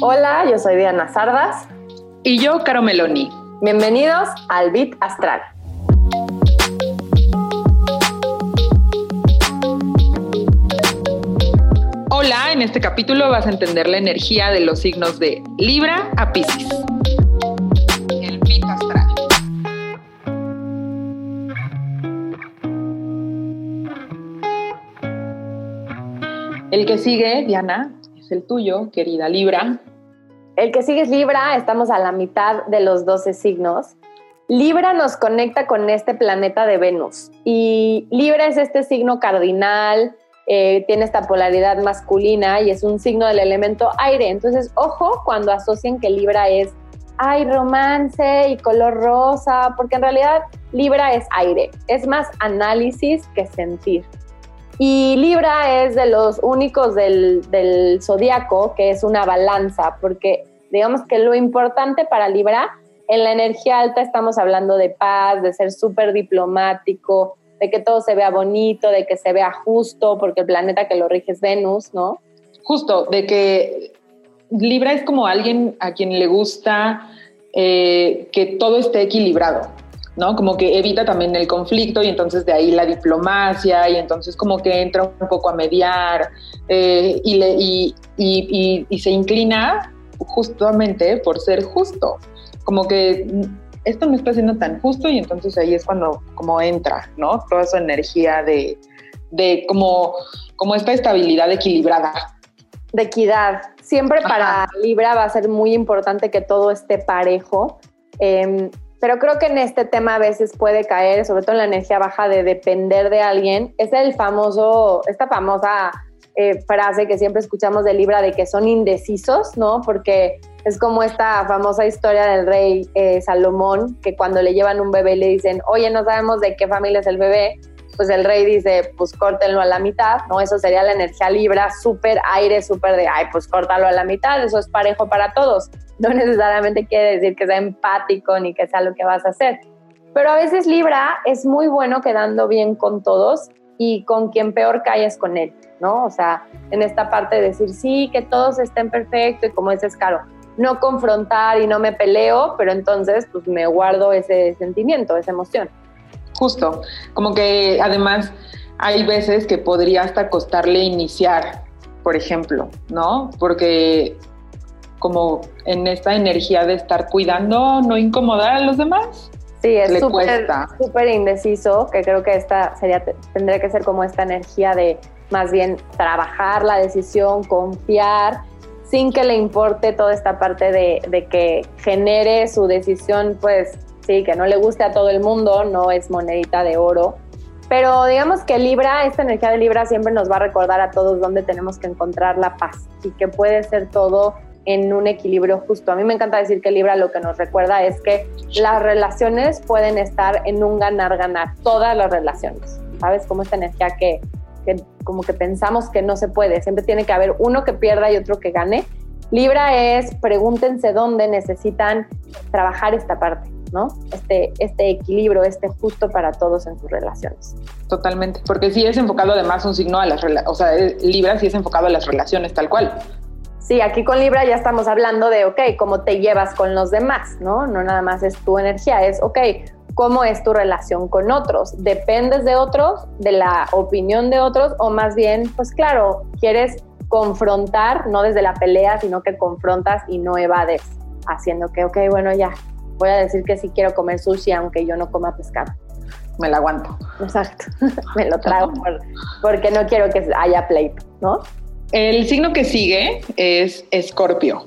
Hola, yo soy Diana Sardas. Y yo, Caro Meloni. Bienvenidos al Bit Astral. Hola, en este capítulo vas a entender la energía de los signos de Libra a Pisces. El que sigue, Diana, es el tuyo, querida Libra. El que sigue es Libra, estamos a la mitad de los 12 signos. Libra nos conecta con este planeta de Venus y Libra es este signo cardinal, eh, tiene esta polaridad masculina y es un signo del elemento aire. Entonces, ojo cuando asocian que Libra es, ay, romance y color rosa, porque en realidad Libra es aire, es más análisis que sentir. Y Libra es de los únicos del, del zodiaco que es una balanza, porque digamos que lo importante para Libra, en la energía alta estamos hablando de paz, de ser súper diplomático, de que todo se vea bonito, de que se vea justo, porque el planeta que lo rige es Venus, ¿no? Justo, de que Libra es como alguien a quien le gusta eh, que todo esté equilibrado. ¿No? Como que evita también el conflicto y entonces de ahí la diplomacia y entonces como que entra un poco a mediar eh, y, le, y, y, y, se inclina justamente por ser justo. Como que esto no está siendo tan justo y entonces ahí es cuando como entra, ¿no? Toda esa energía de, de como, como esta estabilidad equilibrada. De equidad. Siempre para Libra va a ser muy importante que todo esté parejo. Eh, pero creo que en este tema a veces puede caer, sobre todo en la energía baja de depender de alguien. Es el famoso, esta famosa eh, frase que siempre escuchamos de Libra de que son indecisos, ¿no? Porque es como esta famosa historia del rey eh, Salomón, que cuando le llevan un bebé le dicen, oye, no sabemos de qué familia es el bebé, pues el rey dice, pues córtenlo a la mitad, ¿no? Eso sería la energía Libra, súper aire, súper de, ay, pues córtalo a la mitad, eso es parejo para todos. No necesariamente quiere decir que sea empático ni que sea lo que vas a hacer. Pero a veces Libra es muy bueno quedando bien con todos y con quien peor calles con él, ¿no? O sea, en esta parte de decir, sí, que todos estén perfectos y como dices, caro, no confrontar y no me peleo, pero entonces pues me guardo ese sentimiento, esa emoción. Justo, como que además hay veces que podría hasta costarle iniciar, por ejemplo, ¿no? Porque como en esta energía de estar cuidando, no incomodar a los demás. Sí, es súper indeciso, que creo que esta sería, tendría que ser como esta energía de más bien trabajar la decisión, confiar, sin que le importe toda esta parte de, de que genere su decisión, pues sí, que no le guste a todo el mundo, no es monedita de oro. Pero digamos que Libra, esta energía de Libra siempre nos va a recordar a todos dónde tenemos que encontrar la paz y que puede ser todo en un equilibrio justo. A mí me encanta decir que Libra lo que nos recuerda es que las relaciones pueden estar en un ganar-ganar, todas las relaciones. ¿Sabes? Como esta energía que, que, como que pensamos que no se puede, siempre tiene que haber uno que pierda y otro que gane. Libra es, pregúntense dónde necesitan trabajar esta parte. ¿no? Este, este equilibrio, este justo para todos en sus relaciones. Totalmente, porque sí es enfocado además un signo a las relaciones, o sea, Libra sí es enfocado a las relaciones tal cual. Sí, aquí con Libra ya estamos hablando de, ok, cómo te llevas con los demás, ¿no? No nada más es tu energía, es, ok, cómo es tu relación con otros. ¿Dependes de otros, de la opinión de otros o más bien, pues claro, quieres confrontar, no desde la pelea, sino que confrontas y no evades, haciendo que, ok, bueno, ya, voy a decir que sí quiero comer sushi aunque yo no coma pescado. Me la aguanto. Exacto, me lo trago porque no quiero que haya pleito, ¿no? El signo que sigue es Escorpio.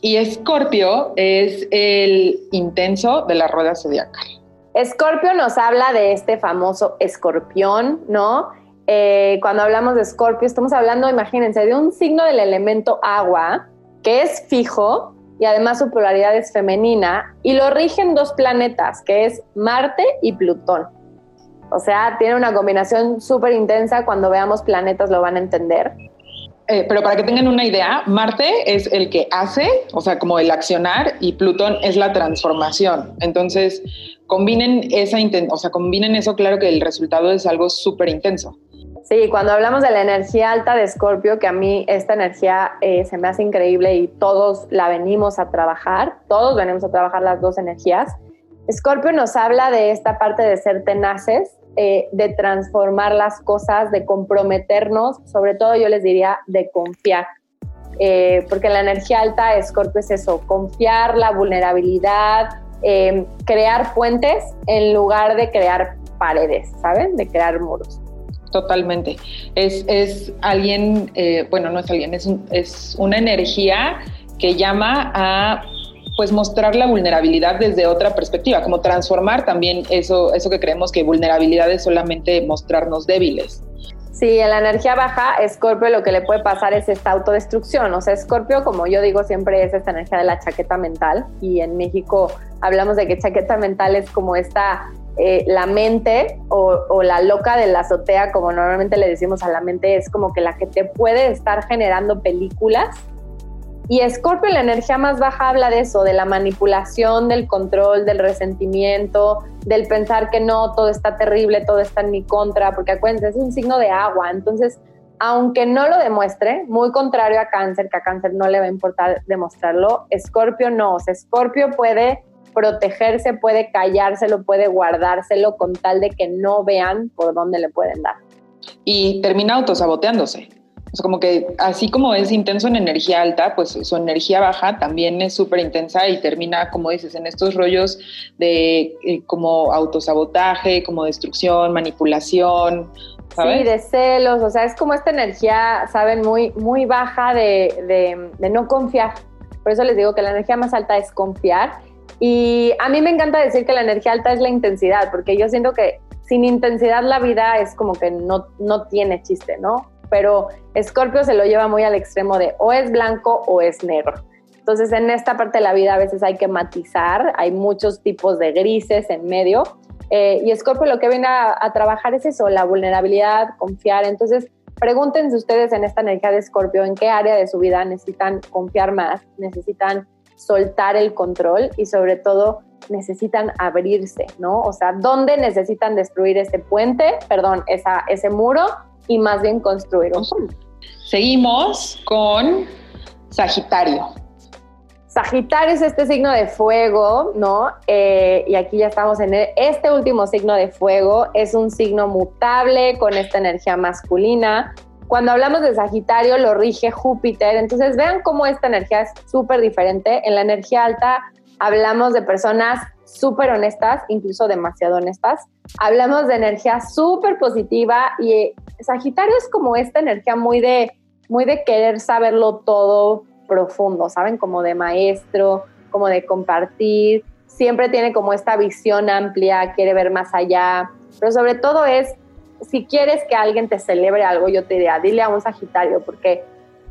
Y Escorpio es el intenso de la rueda zodiacal. Escorpio nos habla de este famoso escorpión, ¿no? Eh, cuando hablamos de Escorpio, estamos hablando, imagínense, de un signo del elemento agua que es fijo, y además su polaridad es femenina y lo rigen dos planetas, que es Marte y Plutón. O sea, tiene una combinación súper intensa, cuando veamos planetas lo van a entender. Eh, pero para que tengan una idea, Marte es el que hace, o sea, como el accionar, y Plutón es la transformación. Entonces, combinen esa o sea, combinen eso, claro que el resultado es algo súper intenso. Sí, cuando hablamos de la energía alta de Escorpio, que a mí esta energía eh, se me hace increíble y todos la venimos a trabajar, todos venimos a trabajar las dos energías. Escorpio nos habla de esta parte de ser tenaces, eh, de transformar las cosas, de comprometernos, sobre todo yo les diría de confiar. Eh, porque la energía alta de Escorpio es eso, confiar, la vulnerabilidad, crear puentes en lugar de crear paredes, ¿saben? De crear muros. Totalmente. Es, es alguien, eh, bueno, no es alguien, es, es una energía que llama a pues mostrar la vulnerabilidad desde otra perspectiva, como transformar también eso, eso que creemos que vulnerabilidad es solamente mostrarnos débiles. Sí, en la energía baja, Escorpio lo que le puede pasar es esta autodestrucción. O sea, Escorpio, como yo digo siempre, es esta energía de la chaqueta mental. Y en México hablamos de que chaqueta mental es como esta eh, la mente o, la loca de la azotea, como normalmente le decimos a la mente, es como que la que te puede estar generando películas. Y Scorpio, la energía más baja, habla de eso, de la manipulación, del control, del resentimiento, del pensar que no, todo está terrible, todo está en mi contra, porque acuérdense, es un signo de agua. Entonces, aunque no lo demuestre, muy contrario a cáncer, que a cáncer no le va a importar demostrarlo, Scorpio no. O sea, Scorpio puede protegerse, puede callárselo, puede guardárselo con tal de que no vean por dónde le pueden dar. Y termina autosaboteándose. O sea, como que así como es intenso en energía alta, pues su energía baja también es súper intensa y termina, como dices, en estos rollos de eh, como autosabotaje, como destrucción, manipulación. Sí, de celos, o sea, es como esta energía, saben, muy, muy baja de, de, de no confiar. Por eso les digo que la energía más alta es confiar y a mí me encanta decir que la energía alta es la intensidad, porque yo siento que sin intensidad la vida es como que no, no tiene chiste, ¿no? Pero Scorpio se lo lleva muy al extremo de o es blanco o es negro. Entonces en esta parte de la vida a veces hay que matizar, hay muchos tipos de grises en medio. Eh, y Scorpio lo que viene a, a, trabajar es eso, la vulnerabilidad, confiar. Entonces pregúntense ustedes en esta energía de Scorpio en qué área de su vida necesitan confiar más, necesitan soltar el control y sobre todo necesitan abrirse, ¿no? O sea, ¿dónde necesitan destruir ese puente, perdón, esa, ese muro y más bien construir un? Seguimos con Sagitario. Sagitario es este signo de fuego, ¿no? Eh, y aquí ya estamos en este último signo de fuego. Es un signo mutable con esta energía masculina. Cuando hablamos de Sagitario lo rige Júpiter, entonces vean cómo esta energía es súper diferente. En la energía alta hablamos de personas súper honestas, incluso demasiado honestas. Hablamos de energía súper positiva y Sagitario es como esta energía muy de, muy de querer saberlo todo profundo, ¿saben? Como de maestro, como de compartir. Siempre tiene como esta visión amplia, quiere ver más allá, pero sobre todo es si quieres que alguien te celebre algo, yo te diría, dile a un Sagitario, porque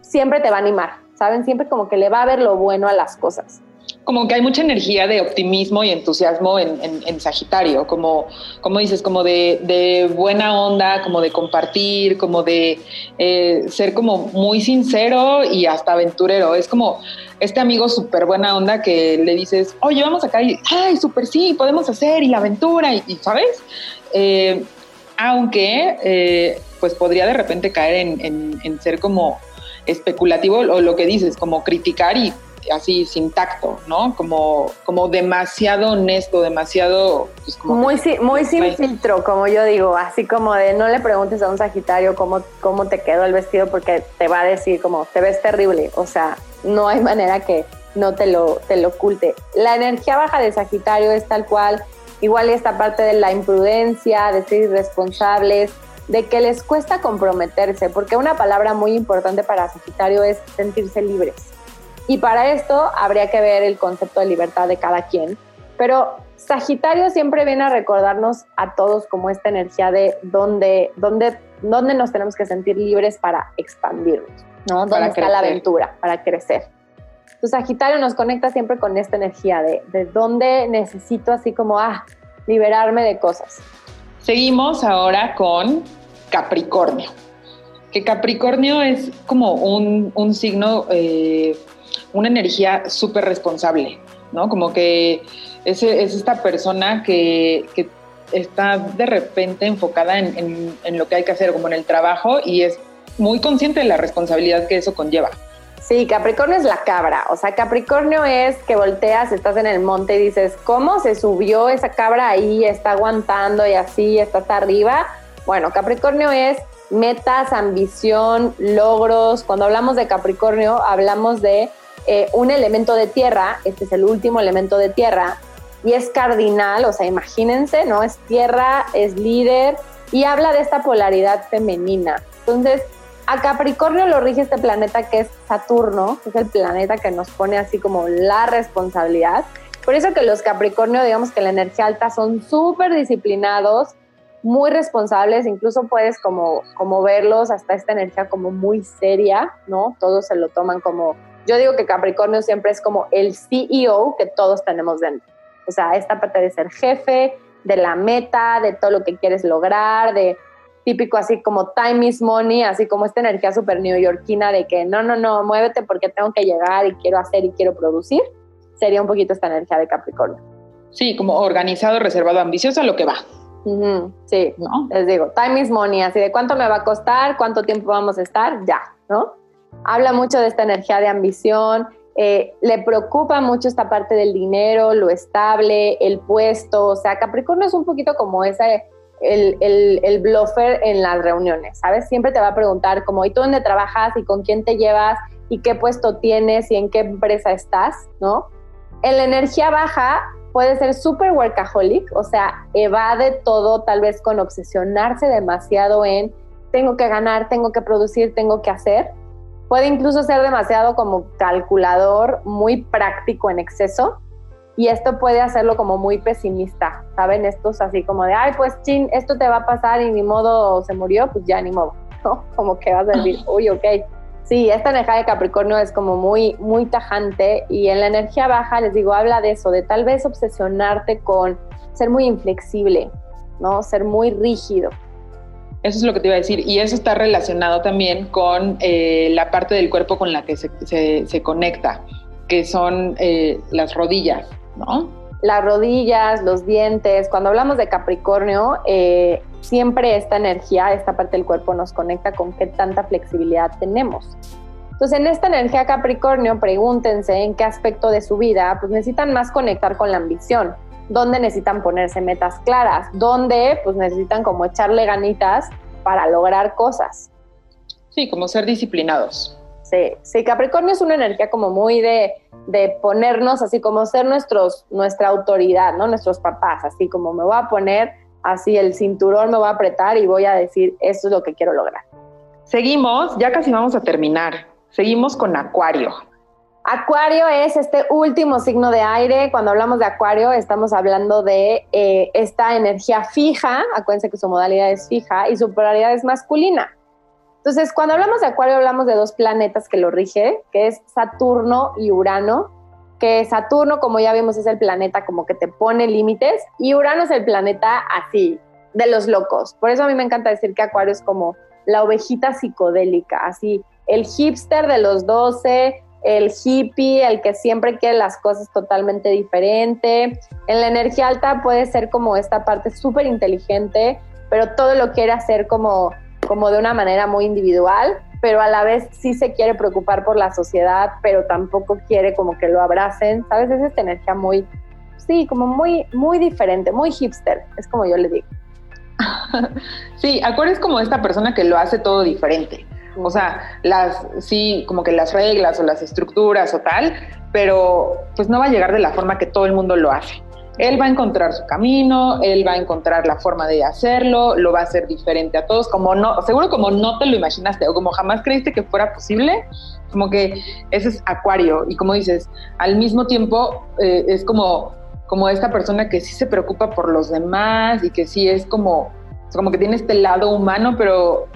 siempre te va a animar, ¿saben? Siempre como que le va a ver lo bueno a las cosas. Como que hay mucha energía de optimismo y entusiasmo en, Sagitario, como, como dices, como de, buena onda, como de compartir, como de eh, ser como muy sincero y hasta aventurero. Es como este amigo súper buena onda que le dices, oye, vamos acá y, ay, súper sí, podemos hacer y la aventura, y, ¿sabes? Eh, aunque eh, pues podría de repente caer en, ser como especulativo o lo que dices, como criticar y así sin tacto, ¿no? Como, como demasiado honesto, demasiado... Pues, como muy, muy sin filtro, como yo digo, así como de no le preguntes a un Sagitario cómo, cómo te quedó el vestido porque te va a decir como te ves terrible, o sea, no hay manera que no te lo, te lo oculte. La energía baja de Sagitario es tal cual Igual esta parte de la imprudencia, de ser irresponsables, de que les cuesta comprometerse, porque una palabra muy importante para Sagitario es sentirse libres. Y para esto habría que ver el concepto de libertad de cada quien. Pero Sagitario siempre viene a recordarnos a todos como esta energía de dónde, dónde, dónde nos tenemos que sentir libres para expandirnos, ¿no? ¿Dónde está la aventura para crecer? Tu Sagitario nos conecta siempre con esta energía de, de dónde necesito así como, ah, liberarme de cosas. Seguimos ahora con Capricornio. que Capricornio es como un, signo, eh, una energía súper responsable, ¿no? Como que es, es esta persona que, está de repente enfocada en, en, lo que hay que hacer, como en el trabajo, y es muy consciente de la responsabilidad que eso conlleva. Sí, Capricornio es la cabra. O sea, Capricornio es que volteas, estás en el monte y dices, ¿cómo se subió esa cabra ahí? Está aguantando y así, está hasta arriba. Bueno, Capricornio es metas, ambición, logros. Cuando hablamos de Capricornio, hablamos de eh, un elemento de tierra, este es el último elemento de tierra, y es cardinal, o sea, imagínense, ¿no? Es tierra, es líder, y habla de esta polaridad femenina. Entonces, a Capricornio lo rige este planeta que es Saturno, que es el planeta que nos pone así como la responsabilidad. Por eso que los Capricornio, digamos que la energía alta son súper disciplinados, muy responsables, incluso puedes como, como verlos hasta esta energía como muy seria, ¿no? Todos se lo toman como, yo digo que Capricornio siempre es como el CEO que todos tenemos dentro. O sea, esta parte de ser jefe, de la meta, de todo lo que quieres lograr, de típico así como time is money, así como esta energía súper neoyorquina de que no, no, no, muévete porque tengo que llegar y quiero hacer y quiero producir, sería un poquito esta energía de Capricornio. Sí, como organizado, reservado, ambicioso, lo que va sí, ¿no? Les digo, time is money, así de cuánto me va a costar, cuánto tiempo vamos a estar, ya, ¿no? Habla mucho de esta energía de ambición, eh, le preocupa mucho esta parte del dinero, lo estable, el puesto, o sea, Capricornio es un poquito como ese, el, el, el bluffer en las reuniones, ¿sabes? Siempre te va a preguntar como, ¿y tú dónde trabajas? ¿Y con quién te llevas? ¿Y qué puesto tienes? ¿Y en qué empresa estás? ¿No? En la energía baja puede ser súper workaholic, o sea, evade todo tal vez con obsesionarse demasiado en tengo que ganar, tengo que producir, tengo que hacer. Puede incluso ser demasiado como calculador, muy práctico en exceso. Y esto puede hacerlo como muy pesimista, ¿saben? Estos así como de, ay, pues chin, esto te va a pasar y ni modo se murió, pues ya ni modo, ¿no? Como que vas a decir, uy, ok, Sí, esta energía de Capricornio es como muy, muy tajante y en la energía baja, les digo, habla de eso, de tal vez obsesionarte con ser muy inflexible, ¿no? Ser muy rígido. Eso es lo que te iba a decir. Y eso está relacionado también con eh, la parte del cuerpo con la que se, conecta, que son eh, las rodillas, ¿no? Las rodillas, los dientes. Cuando hablamos de Capricornio, eh, siempre esta energía, esta parte del cuerpo nos conecta con qué tanta flexibilidad tenemos. Entonces, en esta energía Capricornio, pregúntense en qué aspecto de su vida pues necesitan más conectar con la ambición, dónde necesitan ponerse metas claras, dónde pues necesitan como echarle ganitas para lograr cosas. Sí, como ser disciplinados. Sí, sí, Capricornio es una energía como muy de, de ponernos así como ser nuestros, nuestra autoridad, ¿no? Nuestros papás, así como me voy a poner así el cinturón me va a apretar y voy a decir, esto es lo que quiero lograr. Seguimos, ya casi vamos a terminar. Seguimos con Acuario. Acuario es este último signo de aire. Cuando hablamos de Acuario, estamos hablando de eh, esta energía fija. Acuérdense que su modalidad es fija y su polaridad es masculina. Entonces, cuando hablamos de Acuario, hablamos de dos planetas que lo rige, que es Saturno y Urano que Saturno, como ya vimos, es el planeta como que te pone límites y Urano es el planeta así, de los locos. Por eso a mí me encanta decir que Acuario es como la ovejita psicodélica, así, el hipster de los 12, el hippie, el que siempre quiere las cosas totalmente diferente. En la energía alta puede ser como esta parte súper inteligente, pero todo lo quiere hacer como, como de una manera muy individual pero a la vez sí se quiere preocupar por la sociedad, pero tampoco quiere como que lo abracen, ¿sabes? Es esta energía muy, sí, como muy, muy diferente, muy hipster, es como yo le digo. sí, Acuario es como esta persona que lo hace todo diferente. O sea, las, sí, como que las reglas o las estructuras o tal, pero pues no va a llegar de la forma que todo el mundo lo hace. Él va a encontrar su camino, él va a encontrar la forma de hacerlo, lo va a hacer diferente a todos, como no, seguro como no te lo imaginaste o como jamás creíste que fuera posible, como que ese es Acuario y como dices, al mismo tiempo eh, es como, como esta persona que sí se preocupa por los demás y que sí es como, como que tiene este lado humano, pero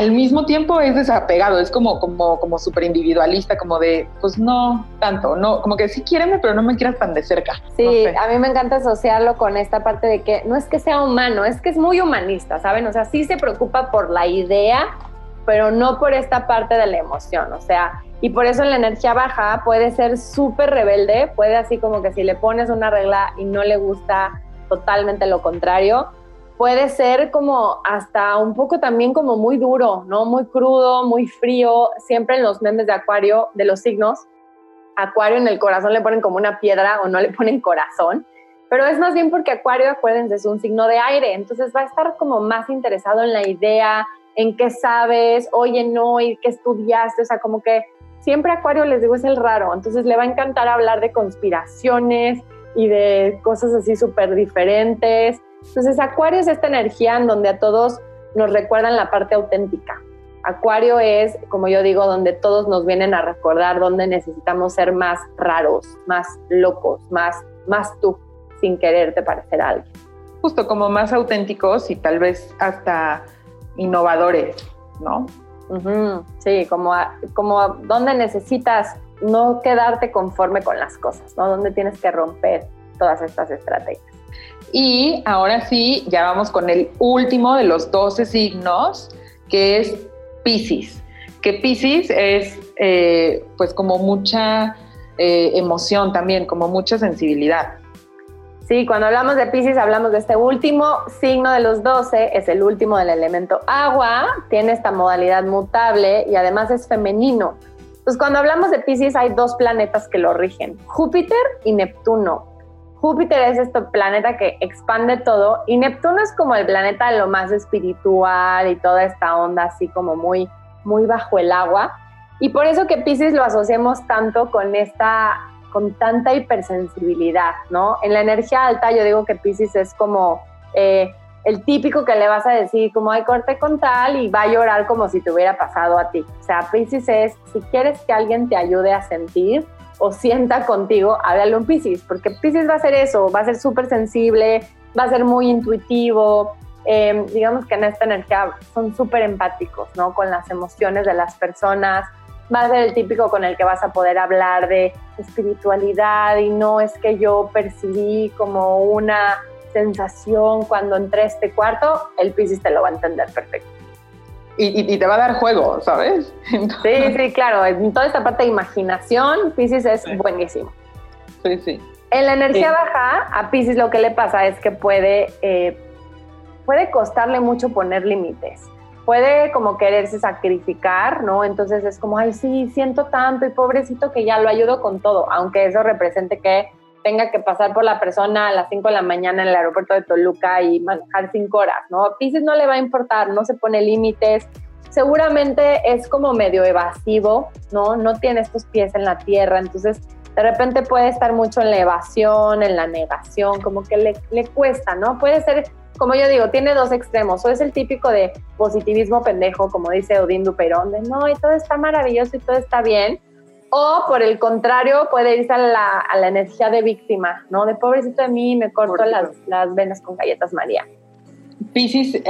al mismo tiempo es desapegado, es como, como, como súper individualista, como de, pues no tanto, no, como que sí quiéreme, pero no me quieras tan de cerca. Sí, a mí me encanta asociarlo con esta parte de que no es que sea humano, es que es muy humanista, ¿saben? O sea, sí se preocupa por la idea pero no por esta parte de la emoción, o sea, y por eso en la energía baja puede ser súper rebelde, puede así como que si le pones una regla y no le gusta totalmente lo contrario, puede ser como hasta un poco también como muy duro, ¿no? Muy crudo, muy frío, siempre en los memes de Acuario, de los signos, Acuario en el corazón le ponen como una piedra o no le ponen corazón, pero es más bien porque Acuario, acuérdense, es un signo de aire, entonces va a estar como más interesado en la idea, en qué sabes, oye, no, y qué estudiaste, o sea, como que siempre Acuario, les digo, es el raro, entonces le va a encantar hablar de conspiraciones y de cosas así súper diferentes. Entonces, Acuario es esta energía en donde a todos nos recuerdan la parte auténtica. Acuario es, como yo digo, donde todos nos vienen a recordar donde necesitamos ser más raros, más locos, más, más tú sin quererte parecer a alguien. Justo como más auténticos y tal vez hasta innovadores, ¿no? Sí, como, como donde necesitas no quedarte conforme con las cosas, ¿no? Donde tienes que romper todas estas estrategias. Y ahora sí, ya vamos con el último de los 12 signos, que es Pisces. Que Pisces es eh, pues como mucha eh, emoción también, como mucha sensibilidad. Sí, cuando hablamos de Pisces hablamos de este último signo de los 12, es el último del elemento agua, tiene esta modalidad mutable y además es femenino. Entonces, cuando hablamos de Pisces hay dos planetas que lo rigen, Júpiter y Neptuno. Júpiter es este planeta que expande todo y Neptuno es como el planeta lo más espiritual y toda esta onda así como muy, muy bajo el agua. Y por eso que Pisces lo asociamos tanto con esta con tanta hipersensibilidad, ¿no? En la energía alta yo digo que Pisces es como eh, el típico que le vas a decir como, ay, corte con tal y va a llorar como si te hubiera pasado a ti. O sea, Pisces es, si quieres que alguien te ayude a sentir o sienta contigo, háblale un Pisces, porque Pisces va a ser eso, va a ser súper sensible, va a ser muy intuitivo, eh, digamos que en esta energía son súper empáticos, ¿no? Con las emociones de las personas, va a ser el típico con el que vas a poder hablar de espiritualidad y no es que yo percibí como una sensación cuando entré a este cuarto, el Pisces te lo va a entender perfecto. Y, te va a dar juego, ¿sabes? Sí, sí, claro. En toda esta parte de imaginación, Pisces es buenísimo. Sí, sí. En la energía baja, a Pisces lo que le pasa es que puede, eh, puede costarle mucho poner límites puede como quererse sacrificar, ¿no? Entonces es como, ay, sí, siento tanto y pobrecito que ya lo ayudo con todo, aunque eso represente que tenga que pasar por la persona a las 5 de la mañana en el aeropuerto de Toluca y manejar 5 horas, ¿no? Pisces no le va a importar, no se pone límites, seguramente es como medio evasivo, ¿no? No tiene estos pies en la tierra, entonces de repente puede estar mucho en la evasión, en la negación, como que le, le cuesta, ¿no? Puede ser como yo digo, tiene dos extremos. O es el típico de positivismo pendejo, como dice Odín Duperón, de no, y todo está maravilloso y todo está bien. O por el contrario, puede irse a la, energía de víctima, ¿no? De pobrecito de mí, me corto las, venas con galletas María. Piscis, eh,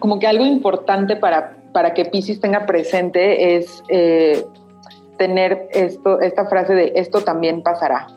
como que algo importante para, para que Piscis tenga presente es eh, tener esto, esta frase de esto también pasará.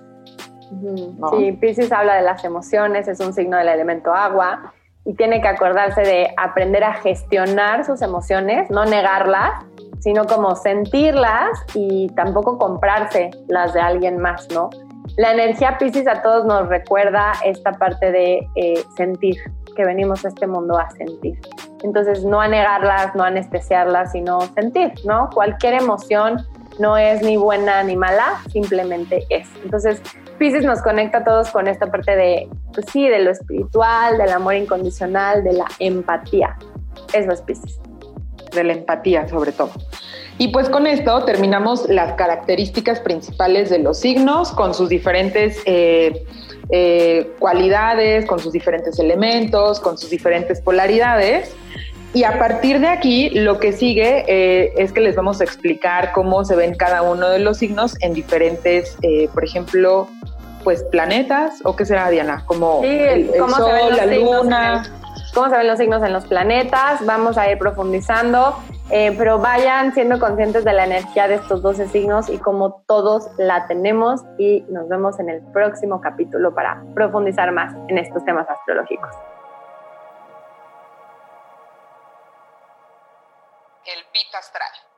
Sí, Piscis habla de las emociones, es un signo del elemento agua y tiene que acordarse de aprender a gestionar sus emociones, no negarlas, sino como sentirlas y tampoco comprarse las de alguien más, ¿no? La energía Pisces a todos nos recuerda esta parte de eh, sentir, que venimos a este mundo a sentir. Entonces, no a negarlas, no a anestesiarlas, sino sentir, ¿no? Cualquier emoción no es ni buena ni mala, simplemente es. Entonces, Pisces nos conecta a todos con esta parte de, pues sí, de lo espiritual, del amor incondicional, de la empatía. Eso es Pisces. De la empatía, sobre todo. Y pues con esto terminamos las características principales de los signos con sus diferentes eh, eh, cualidades, con sus diferentes elementos, con sus diferentes polaridades. Y a partir de aquí, lo que sigue eh, es que les vamos a explicar cómo se ven cada uno de los signos en diferentes, por ejemplo, pues planetas o qué será Diana como el, sol la luna cómo se ven los signos en los planetas vamos a ir profundizando eh, pero vayan siendo conscientes de la energía de estos 12 signos y como todos la tenemos y nos vemos en el próximo capítulo para profundizar más en estos temas astrológicos. El meta astral.